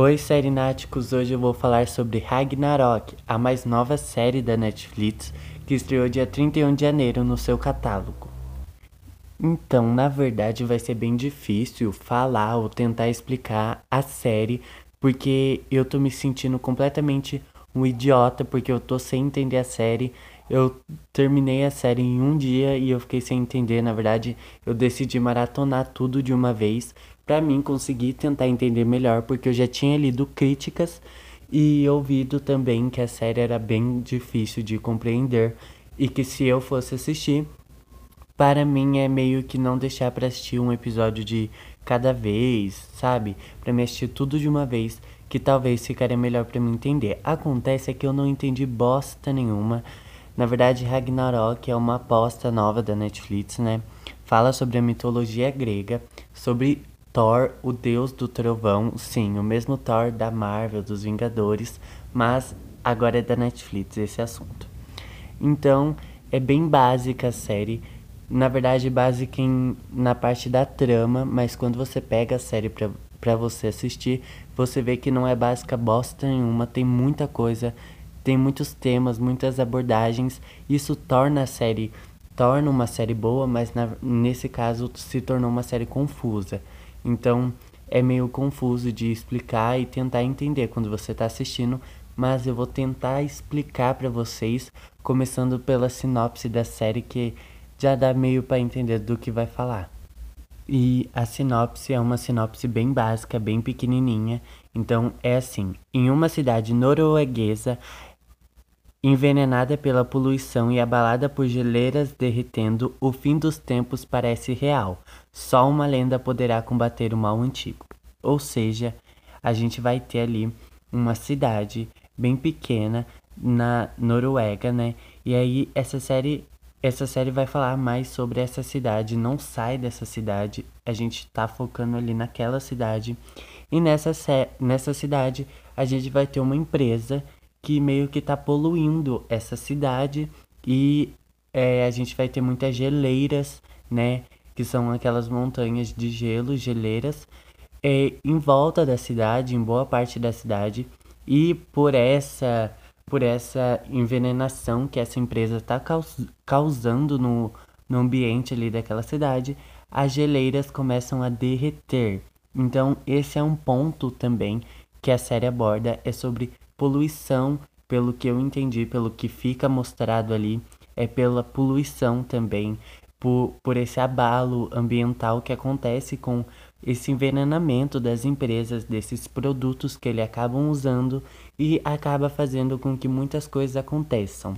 Oi, Serináticos! Hoje eu vou falar sobre Ragnarok, a mais nova série da Netflix que estreou dia 31 de janeiro no seu catálogo. Então, na verdade, vai ser bem difícil falar ou tentar explicar a série, porque eu tô me sentindo completamente um idiota, porque eu tô sem entender a série. Eu terminei a série em um dia e eu fiquei sem entender. Na verdade, eu decidi maratonar tudo de uma vez para mim conseguir tentar entender melhor, porque eu já tinha lido críticas e ouvido também que a série era bem difícil de compreender e que se eu fosse assistir, para mim é meio que não deixar para assistir um episódio de cada vez, sabe? Para me assistir tudo de uma vez, que talvez ficaria melhor para me entender. Acontece é que eu não entendi bosta nenhuma. Na verdade, Ragnarok é uma aposta nova da Netflix, né? Fala sobre a mitologia grega, sobre Thor, o deus do trovão, sim, o mesmo Thor da Marvel, dos Vingadores, mas agora é da Netflix esse assunto. Então, é bem básica a série. Na verdade, básica em, na parte da trama, mas quando você pega a série pra, pra você assistir, você vê que não é básica bosta nenhuma, tem muita coisa, tem muitos temas, muitas abordagens. Isso torna a série torna uma série boa, mas na, nesse caso se tornou uma série confusa. Então é meio confuso de explicar e tentar entender quando você está assistindo, mas eu vou tentar explicar para vocês, começando pela sinopse da série que já dá meio para entender do que vai falar. E a sinopse é uma sinopse bem básica, bem pequenininha. Então é assim: em uma cidade norueguesa, Envenenada pela poluição e abalada por geleiras derretendo, o fim dos tempos parece real. Só uma lenda poderá combater o mal antigo. Ou seja, a gente vai ter ali uma cidade bem pequena na Noruega, né? E aí essa série essa série vai falar mais sobre essa cidade, não sai dessa cidade. A gente tá focando ali naquela cidade. E nessa nessa cidade a gente vai ter uma empresa que meio que tá poluindo essa cidade e é, a gente vai ter muitas geleiras, né? Que são aquelas montanhas de gelo, geleiras, é, em volta da cidade, em boa parte da cidade. E por essa, por essa envenenação que essa empresa está caus causando no, no ambiente ali daquela cidade, as geleiras começam a derreter. Então, esse é um ponto também que a série aborda, é sobre poluição, pelo que eu entendi, pelo que fica mostrado ali, é pela poluição também, por, por esse abalo ambiental que acontece com esse envenenamento das empresas, desses produtos que ele acabam usando e acaba fazendo com que muitas coisas aconteçam.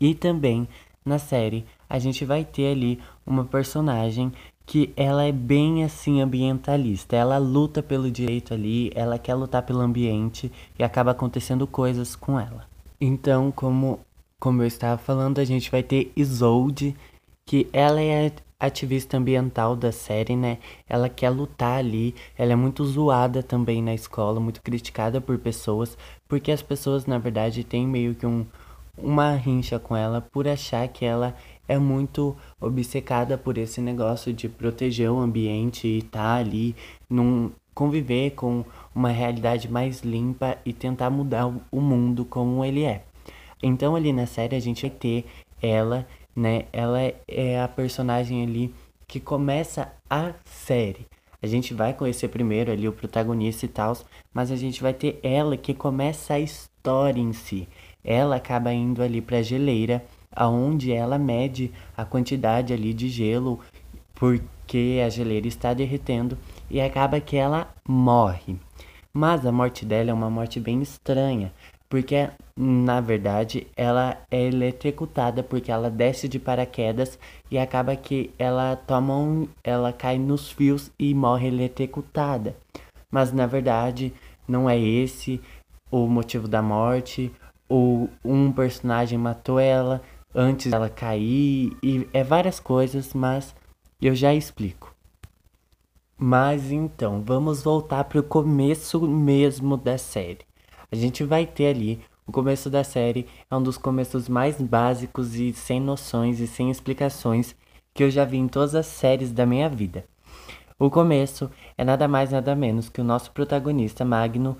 E também na série a gente vai ter ali uma personagem que ela é bem assim ambientalista. Ela luta pelo direito ali, ela quer lutar pelo ambiente e acaba acontecendo coisas com ela. Então, como como eu estava falando, a gente vai ter Isolde, que ela é ativista ambiental da série, né? Ela quer lutar ali, ela é muito zoada também na escola, muito criticada por pessoas, porque as pessoas, na verdade, têm meio que um, uma rincha com ela por achar que ela é muito obcecada por esse negócio de proteger o ambiente e tá ali, num, conviver com uma realidade mais limpa e tentar mudar o mundo como ele é. Então ali na série a gente vai ter ela, né? Ela é a personagem ali que começa a série. A gente vai conhecer primeiro ali o protagonista e tal, mas a gente vai ter ela que começa a história em si. Ela acaba indo ali para a geleira aonde ela mede a quantidade ali de gelo porque a geleira está derretendo e acaba que ela morre. Mas a morte dela é uma morte bem estranha, porque na verdade ela é eletrocutada porque ela desce de paraquedas e acaba que ela toma um, ela cai nos fios e morre eletrocutada. Mas na verdade não é esse o motivo da morte, ou um personagem matou ela, antes dela cair e é várias coisas, mas eu já explico. Mas então, vamos voltar para o começo mesmo da série. A gente vai ter ali o começo da série é um dos começos mais básicos e sem noções e sem explicações que eu já vi em todas as séries da minha vida. O começo é nada mais nada menos que o nosso protagonista Magno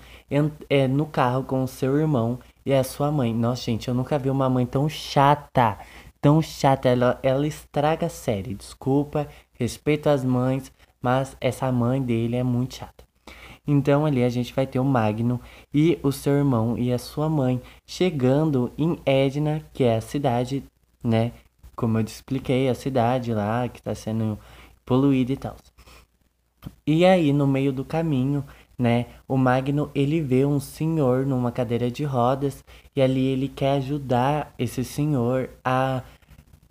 é no carro com seu irmão e a sua mãe. Nossa, gente, eu nunca vi uma mãe tão chata, tão chata. Ela, ela estraga a série. Desculpa, respeito às mães, mas essa mãe dele é muito chata. Então ali a gente vai ter o Magno e o seu irmão e a sua mãe chegando em Edna, que é a cidade, né? Como eu te expliquei, a cidade lá que está sendo poluída e tal. E aí, no meio do caminho, né, o Magno ele vê um senhor numa cadeira de rodas e ali ele quer ajudar esse senhor a,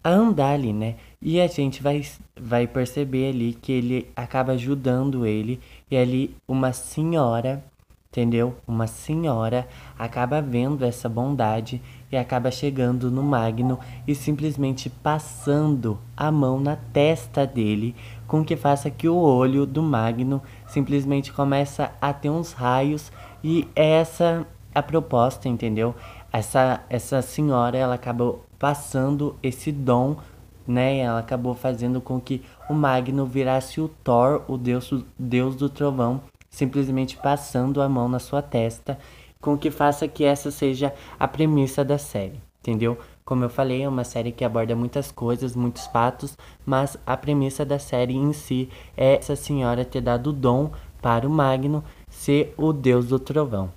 a andar ali, né? E a gente vai, vai perceber ali que ele acaba ajudando ele e ali uma senhora, entendeu? Uma senhora acaba vendo essa bondade e acaba chegando no Magno e simplesmente passando a mão na testa dele, com que faça que o olho do Magno simplesmente começa a ter uns raios e essa a proposta, entendeu? Essa essa senhora, ela acabou passando esse dom, né? Ela acabou fazendo com que o Magno virasse o Thor, o deus, deus do trovão, simplesmente passando a mão na sua testa com que faça que essa seja a premissa da série, entendeu? Como eu falei, é uma série que aborda muitas coisas, muitos fatos, mas a premissa da série em si é essa senhora ter dado o dom para o Magno ser o deus do trovão.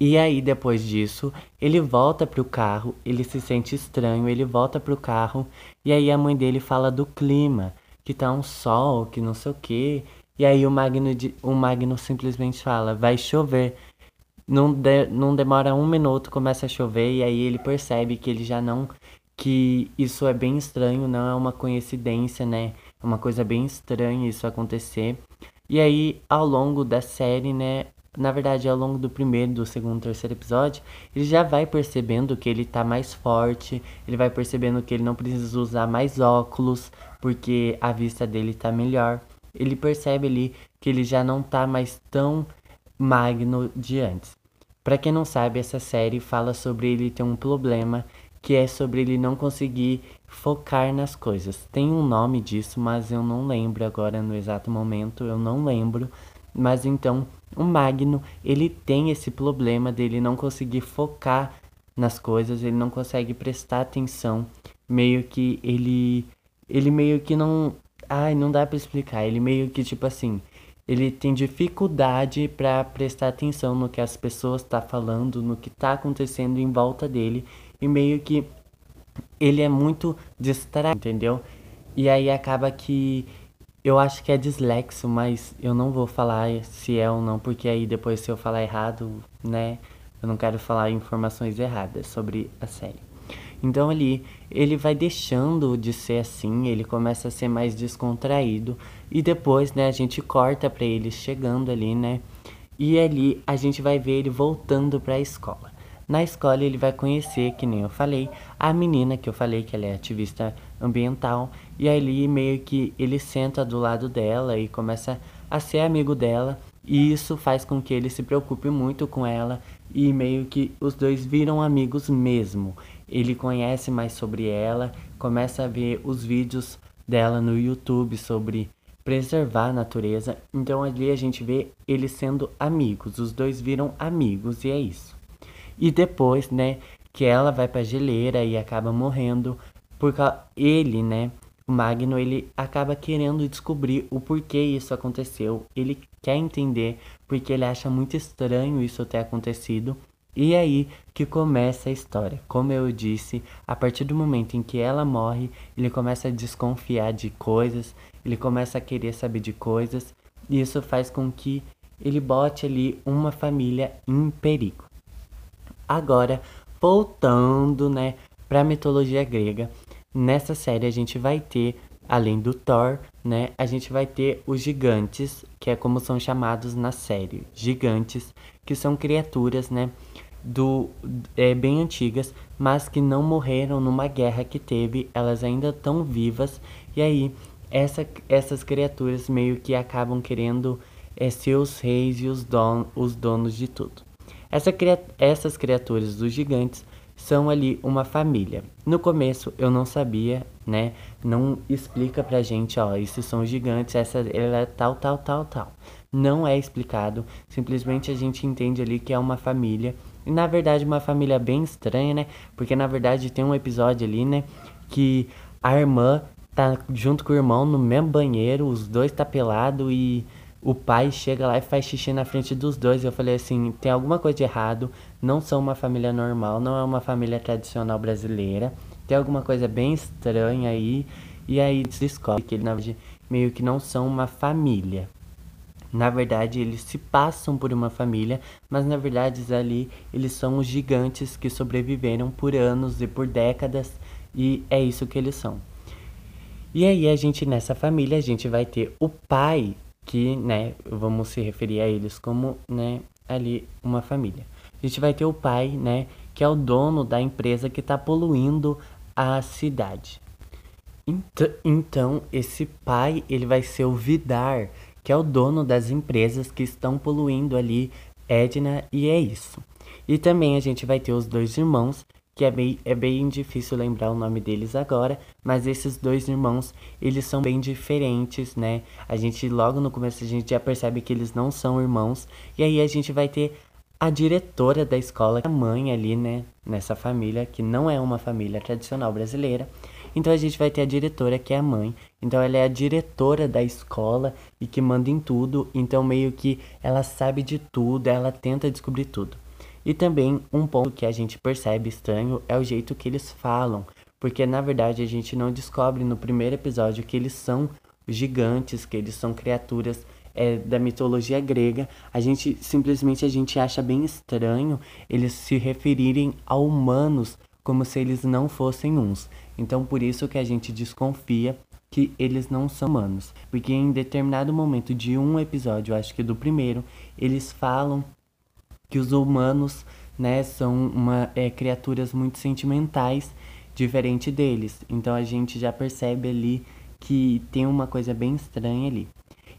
E aí, depois disso, ele volta pro carro, ele se sente estranho, ele volta pro carro, e aí a mãe dele fala do clima, que tá um sol, que não sei o que. E aí o Magno, o Magno simplesmente fala, vai chover. Não, de, não demora um minuto, começa a chover e aí ele percebe que ele já não. que isso é bem estranho, não é uma coincidência, né? É uma coisa bem estranha isso acontecer. E aí, ao longo da série, né? Na verdade, ao longo do primeiro, do segundo, terceiro episódio, ele já vai percebendo que ele tá mais forte, ele vai percebendo que ele não precisa usar mais óculos, porque a vista dele tá melhor. Ele percebe ali que ele já não tá mais tão magno de antes. Para quem não sabe, essa série fala sobre ele ter um problema que é sobre ele não conseguir focar nas coisas. Tem um nome disso, mas eu não lembro agora no exato momento, eu não lembro. Mas então, o Magno, ele tem esse problema dele não conseguir focar nas coisas, ele não consegue prestar atenção, meio que ele ele meio que não, ai, não dá para explicar, ele meio que tipo assim, ele tem dificuldade para prestar atenção no que as pessoas estão tá falando, no que está acontecendo em volta dele e meio que ele é muito distraído, entendeu? E aí acaba que eu acho que é dislexo, mas eu não vou falar se é ou não, porque aí depois se eu falar errado, né, eu não quero falar informações erradas sobre a série. Então ali ele vai deixando de ser assim, ele começa a ser mais descontraído. E depois, né, a gente corta para ele chegando ali, né? E ali a gente vai ver ele voltando para a escola. Na escola ele vai conhecer, que nem eu falei, a menina que eu falei que ela é ativista ambiental. E ali meio que ele senta do lado dela e começa a ser amigo dela. E isso faz com que ele se preocupe muito com ela. E meio que os dois viram amigos mesmo ele conhece mais sobre ela, começa a ver os vídeos dela no YouTube sobre preservar a natureza. Então ali a gente vê eles sendo amigos, os dois viram amigos e é isso. E depois, né, que ela vai pra geleira e acaba morrendo, porque ele, né, o Magno, ele acaba querendo descobrir o porquê isso aconteceu. Ele quer entender porque ele acha muito estranho isso ter acontecido. E aí que começa a história. Como eu disse, a partir do momento em que ela morre, ele começa a desconfiar de coisas, ele começa a querer saber de coisas, e isso faz com que ele bote ali uma família em perigo. Agora, voltando, né, para a mitologia grega, nessa série a gente vai ter além do Thor, né, a gente vai ter os gigantes, que é como são chamados na série, gigantes, que são criaturas, né, do é, bem antigas, mas que não morreram numa guerra que teve, elas ainda estão vivas, e aí essa, essas criaturas meio que acabam querendo é, ser os reis e os, don, os donos de tudo. Essa, essas criaturas dos gigantes são ali uma família. No começo eu não sabia, né? Não explica pra gente, ó, esses são gigantes, essa ela é tal, tal, tal, tal. Não é explicado, simplesmente a gente entende ali que é uma família. E na verdade uma família bem estranha, né? Porque na verdade tem um episódio ali, né, que a irmã tá junto com o irmão no mesmo banheiro, os dois tá pelado e o pai chega lá e faz xixi na frente dos dois. Eu falei assim: tem alguma coisa de errado, não são uma família normal, não é uma família tradicional brasileira, tem alguma coisa bem estranha aí. E aí descobre que eles, na verdade, meio que não são uma família. Na verdade, eles se passam por uma família, mas na verdade ali eles são os gigantes que sobreviveram por anos e por décadas, e é isso que eles são. E aí a gente nessa família a gente vai ter o pai que, né, vamos se referir a eles como, né, ali uma família. A gente vai ter o pai, né, que é o dono da empresa que está poluindo a cidade. Então, esse pai, ele vai ser o Vidar, que é o dono das empresas que estão poluindo ali Edna, e é isso. E também a gente vai ter os dois irmãos, que é bem, é bem difícil lembrar o nome deles agora, mas esses dois irmãos, eles são bem diferentes, né? A gente, logo no começo, a gente já percebe que eles não são irmãos, e aí a gente vai ter a diretora da escola, a mãe ali, né, nessa família, que não é uma família tradicional brasileira. Então a gente vai ter a diretora, que é a mãe. Então ela é a diretora da escola e que manda em tudo. Então meio que ela sabe de tudo, ela tenta descobrir tudo. E também um ponto que a gente percebe estranho é o jeito que eles falam, porque na verdade a gente não descobre no primeiro episódio que eles são gigantes, que eles são criaturas é, da mitologia grega. A gente simplesmente a gente acha bem estranho eles se referirem a humanos como se eles não fossem uns. Então por isso que a gente desconfia que eles não são humanos, porque em determinado momento de um episódio, acho que do primeiro, eles falam que os humanos, né, são uma, é, criaturas muito sentimentais, diferente deles. Então a gente já percebe ali que tem uma coisa bem estranha ali.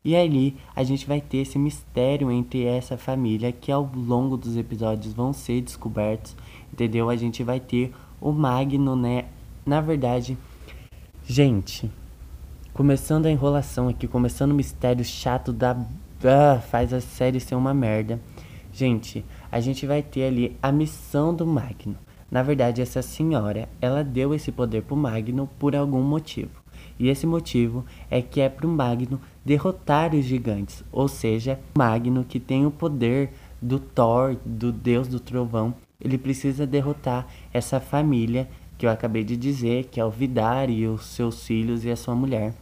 E ali a gente vai ter esse mistério entre essa família que ao longo dos episódios vão ser descobertos, entendeu? A gente vai ter o Magno, né? Na verdade, gente, começando a enrolação aqui, começando o mistério chato da ah, faz a série ser uma merda. Gente, a gente vai ter ali a missão do Magno. Na verdade, essa senhora, ela deu esse poder pro Magno por algum motivo. E esse motivo é que é pro Magno derrotar os gigantes, ou seja, o Magno que tem o poder do Thor, do deus do trovão, ele precisa derrotar essa família que eu acabei de dizer, que é o Vidar e os seus filhos e a sua mulher,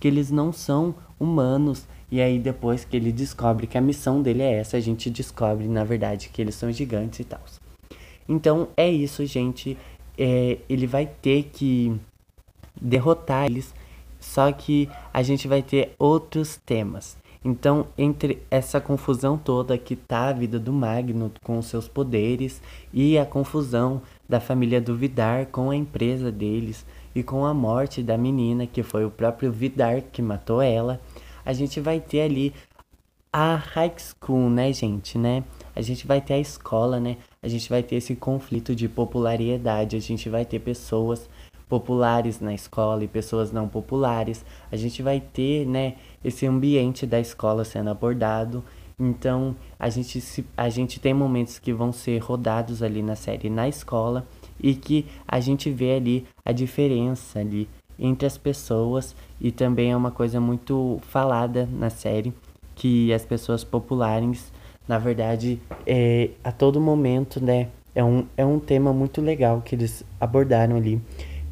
que eles não são humanos, e aí depois que ele descobre que a missão dele é essa, a gente descobre na verdade que eles são gigantes e tal. Então é isso, gente. É, ele vai ter que derrotar eles, só que a gente vai ter outros temas. Então, entre essa confusão toda que tá a vida do Magno com seus poderes e a confusão da família do Vidar com a empresa deles e com a morte da menina, que foi o próprio Vidar que matou ela, a gente vai ter ali a high school, né, gente, né? A gente vai ter a escola, né? A gente vai ter esse conflito de popularidade, a gente vai ter pessoas populares na escola e pessoas não populares. A gente vai ter, né, esse ambiente da escola sendo abordado. Então, a gente, se, a gente tem momentos que vão ser rodados ali na série na escola e que a gente vê ali a diferença ali entre as pessoas e também é uma coisa muito falada na série que as pessoas populares, na verdade, é, a todo momento, né, é um, é um tema muito legal que eles abordaram ali,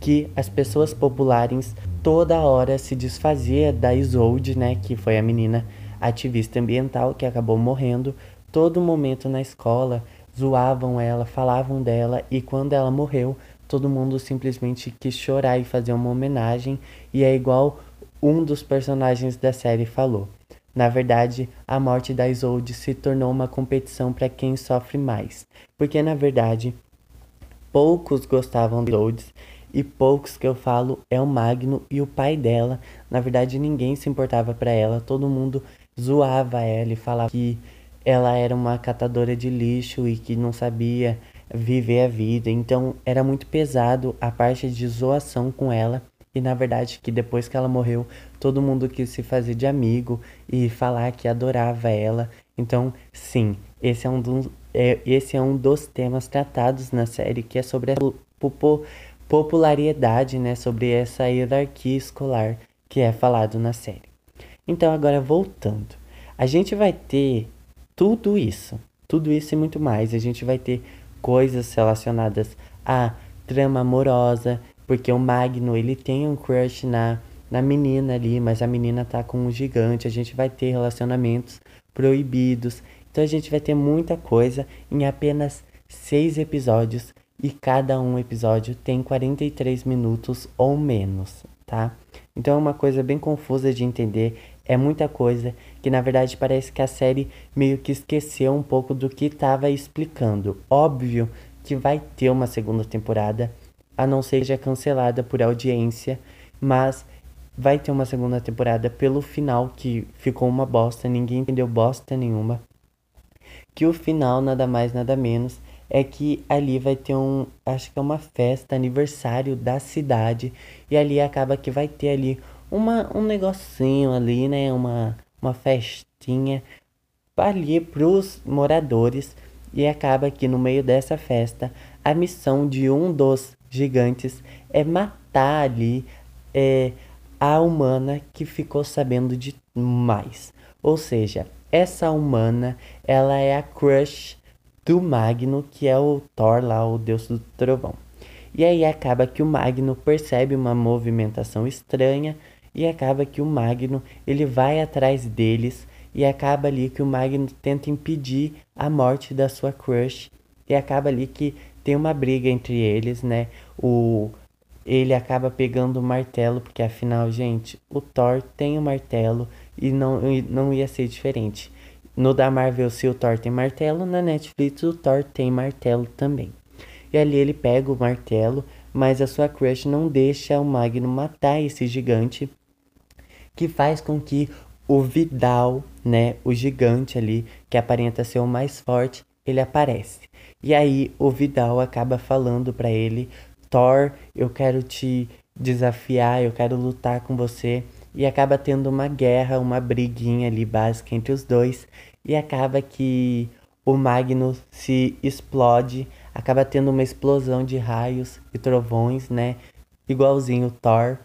que as pessoas populares toda hora se desfazia da Isolde, né, que foi a menina ativista ambiental que acabou morrendo, todo momento na escola zoavam ela, falavam dela e quando ela morreu, todo mundo simplesmente quis chorar e fazer uma homenagem, e é igual um dos personagens da série falou. Na verdade, a morte da Isolde se tornou uma competição para quem sofre mais, porque na verdade poucos gostavam de Isolde e poucos que eu falo é o Magno e o pai dela. Na verdade, ninguém se importava para ela, todo mundo zoava ela e falava que ela era uma catadora de lixo e que não sabia viver a vida. Então era muito pesado a parte de zoação com ela. E na verdade que depois que ela morreu, todo mundo quis se fazer de amigo e falar que adorava ela. Então, sim, esse é um dos, é, esse é um dos temas tratados na série, que é sobre a popularidade, né, sobre essa hierarquia escolar que é falado na série. Então, agora voltando, a gente vai ter tudo isso, tudo isso e muito mais. A gente vai ter coisas relacionadas à trama amorosa, porque o Magno ele tem um crush na na menina ali, mas a menina tá com um gigante. A gente vai ter relacionamentos proibidos. Então a gente vai ter muita coisa em apenas seis episódios e cada um episódio tem 43 minutos ou menos, tá? Então é uma coisa bem confusa de entender, é muita coisa que na verdade parece que a série meio que esqueceu um pouco do que estava explicando. Óbvio que vai ter uma segunda temporada, a não ser que seja cancelada por audiência, mas vai ter uma segunda temporada pelo final que ficou uma bosta, ninguém entendeu bosta nenhuma. Que o final nada mais nada menos é que ali vai ter um, acho que é uma festa, aniversário da cidade e ali acaba que vai ter ali uma um negocinho ali, né, uma uma festinha ali pros moradores e acaba que no meio dessa festa a missão de um dos gigantes é matar ali é, a humana que ficou sabendo de mais. Ou seja, essa humana, ela é a crush do Magno, que é o Thor lá, o deus do trovão. E aí acaba que o Magno percebe uma movimentação estranha e acaba que o Magno, ele vai atrás deles e acaba ali que o Magno tenta impedir a morte da sua crush e acaba ali que tem uma briga entre eles, né? O ele acaba pegando o martelo, porque afinal, gente, o Thor tem o martelo e não, não ia ser diferente. No da Marvel, se o Thor tem martelo, na Netflix o Thor tem martelo também. E ali ele pega o martelo, mas a sua crush não deixa o Magno matar esse gigante, que faz com que o Vidal, né, o gigante ali, que aparenta ser o mais forte, ele aparece. E aí o Vidal acaba falando para ele Thor, eu quero te desafiar, eu quero lutar com você. E acaba tendo uma guerra, uma briguinha ali básica entre os dois. E acaba que o Magnus se explode, acaba tendo uma explosão de raios e trovões, né? Igualzinho Thor.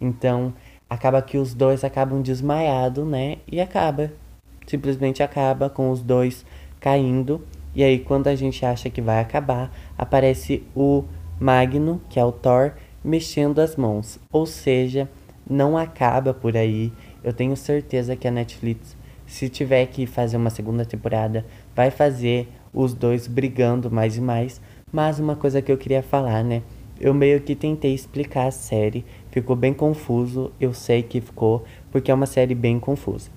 Então, acaba que os dois acabam desmaiados, né? E acaba, simplesmente acaba com os dois caindo. E aí, quando a gente acha que vai acabar, aparece o Magno, que é o Thor, mexendo as mãos. Ou seja, não acaba por aí. Eu tenho certeza que a Netflix, se tiver que fazer uma segunda temporada, vai fazer os dois brigando mais e mais. Mas uma coisa que eu queria falar, né? Eu meio que tentei explicar a série, ficou bem confuso, eu sei que ficou, porque é uma série bem confusa.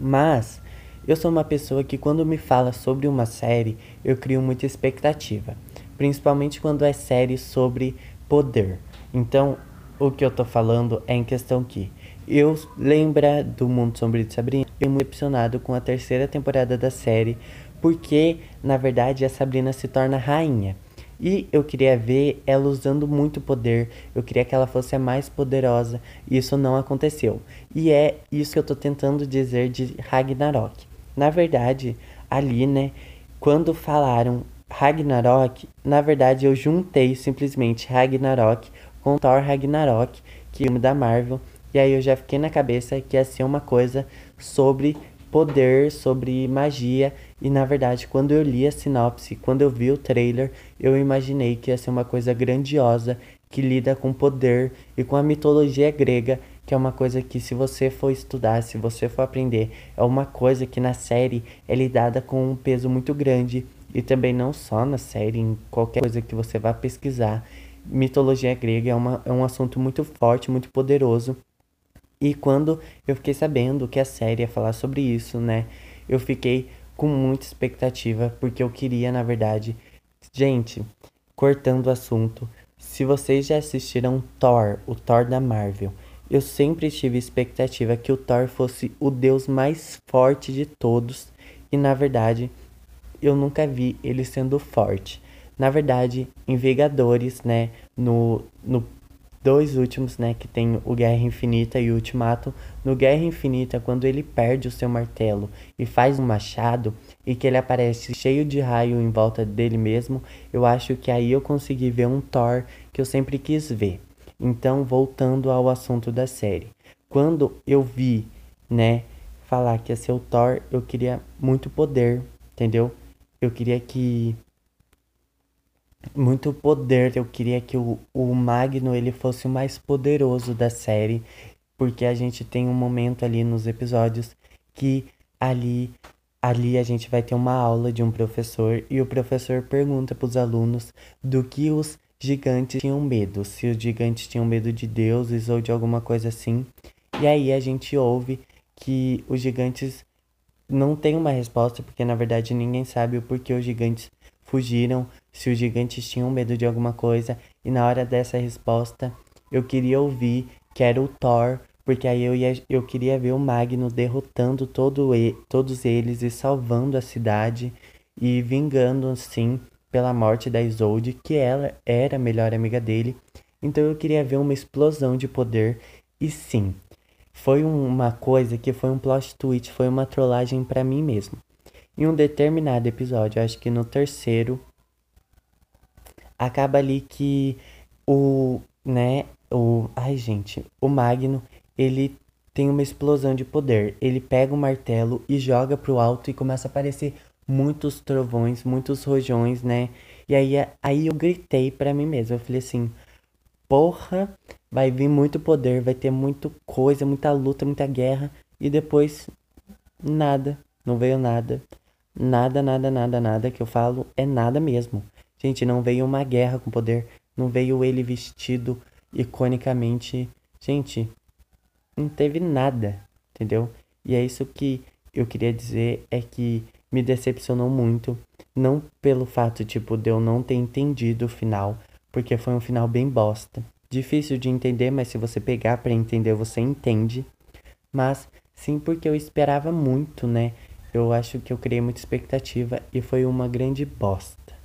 Mas eu sou uma pessoa que quando me fala sobre uma série, eu crio muita expectativa principalmente quando é série sobre poder. Então, o que eu tô falando é em questão que eu lembra do Mundo Sombrio de Sabrina, eu muito decepcionado com a terceira temporada da série, porque na verdade a Sabrina se torna rainha. E eu queria ver ela usando muito poder, eu queria que ela fosse a mais poderosa, e isso não aconteceu. E é isso que eu tô tentando dizer de Ragnarok. Na verdade, ali, né, quando falaram Ragnarok, na verdade eu juntei simplesmente Ragnarok com Thor Ragnarok, que é filme da Marvel, e aí eu já fiquei na cabeça que ia ser uma coisa sobre poder, sobre magia, e na verdade quando eu li a sinopse, quando eu vi o trailer, eu imaginei que ia ser uma coisa grandiosa que lida com poder e com a mitologia grega, que é uma coisa que se você for estudar, se você for aprender, é uma coisa que na série é lidada com um peso muito grande. E também não só na série, em qualquer coisa que você vá pesquisar. Mitologia grega é, uma, é um assunto muito forte, muito poderoso. E quando eu fiquei sabendo que a série ia falar sobre isso, né? Eu fiquei com muita expectativa, porque eu queria, na verdade. Gente, cortando o assunto, se vocês já assistiram Thor, o Thor da Marvel, eu sempre tive expectativa que o Thor fosse o deus mais forte de todos. E na verdade, eu nunca vi ele sendo forte. Na verdade, em Vingadores, né, no, no dois últimos, né, que tem o Guerra Infinita e o Ultimato. No Guerra Infinita, quando ele perde o seu martelo e faz um machado e que ele aparece cheio de raio em volta dele mesmo, eu acho que aí eu consegui ver um Thor que eu sempre quis ver. Então, voltando ao assunto da série. Quando eu vi, né, falar que ia ser o Thor, eu queria muito poder, entendeu? Eu queria que muito poder. Eu queria que o, o Magno ele fosse o mais poderoso da série, porque a gente tem um momento ali nos episódios que ali ali a gente vai ter uma aula de um professor e o professor pergunta para os alunos do que os gigantes tinham medo, se os gigantes tinham medo de deuses ou de alguma coisa assim. E aí a gente ouve que os gigantes não têm uma resposta, porque na verdade ninguém sabe o porquê os gigantes fugiram, se os gigantes tinham medo de alguma coisa, e na hora dessa resposta eu queria ouvir que era o Thor, porque aí eu, ia, eu queria ver o Magno derrotando todo e, todos eles e salvando a cidade e vingando, assim, pela morte da Isolde, que ela era a melhor amiga dele. Então eu queria ver uma explosão de poder, e sim, foi uma coisa que foi um plot twist, foi uma trollagem para mim mesmo. Em um determinado episódio, acho que no terceiro, acaba ali que o, né, o, ai gente, o Magno, ele tem uma explosão de poder. Ele pega o martelo e joga pro alto e começa a aparecer muitos trovões, muitos rojões, né? E aí, aí eu gritei para mim mesmo, eu falei assim, porra, vai vir muito poder, vai ter muita coisa, muita luta, muita guerra e depois nada, não veio nada. Nada, nada, nada, nada que eu falo é nada mesmo. Gente, não veio uma guerra com poder, não veio ele vestido iconicamente. Gente, não teve nada, entendeu? E é isso que eu queria dizer é que me decepcionou muito, não pelo fato tipo de eu não ter entendido o final, porque foi um final bem bosta. Difícil de entender, mas se você pegar para entender, você entende. Mas sim porque eu esperava muito, né? Eu acho que eu criei muita expectativa e foi uma grande bosta.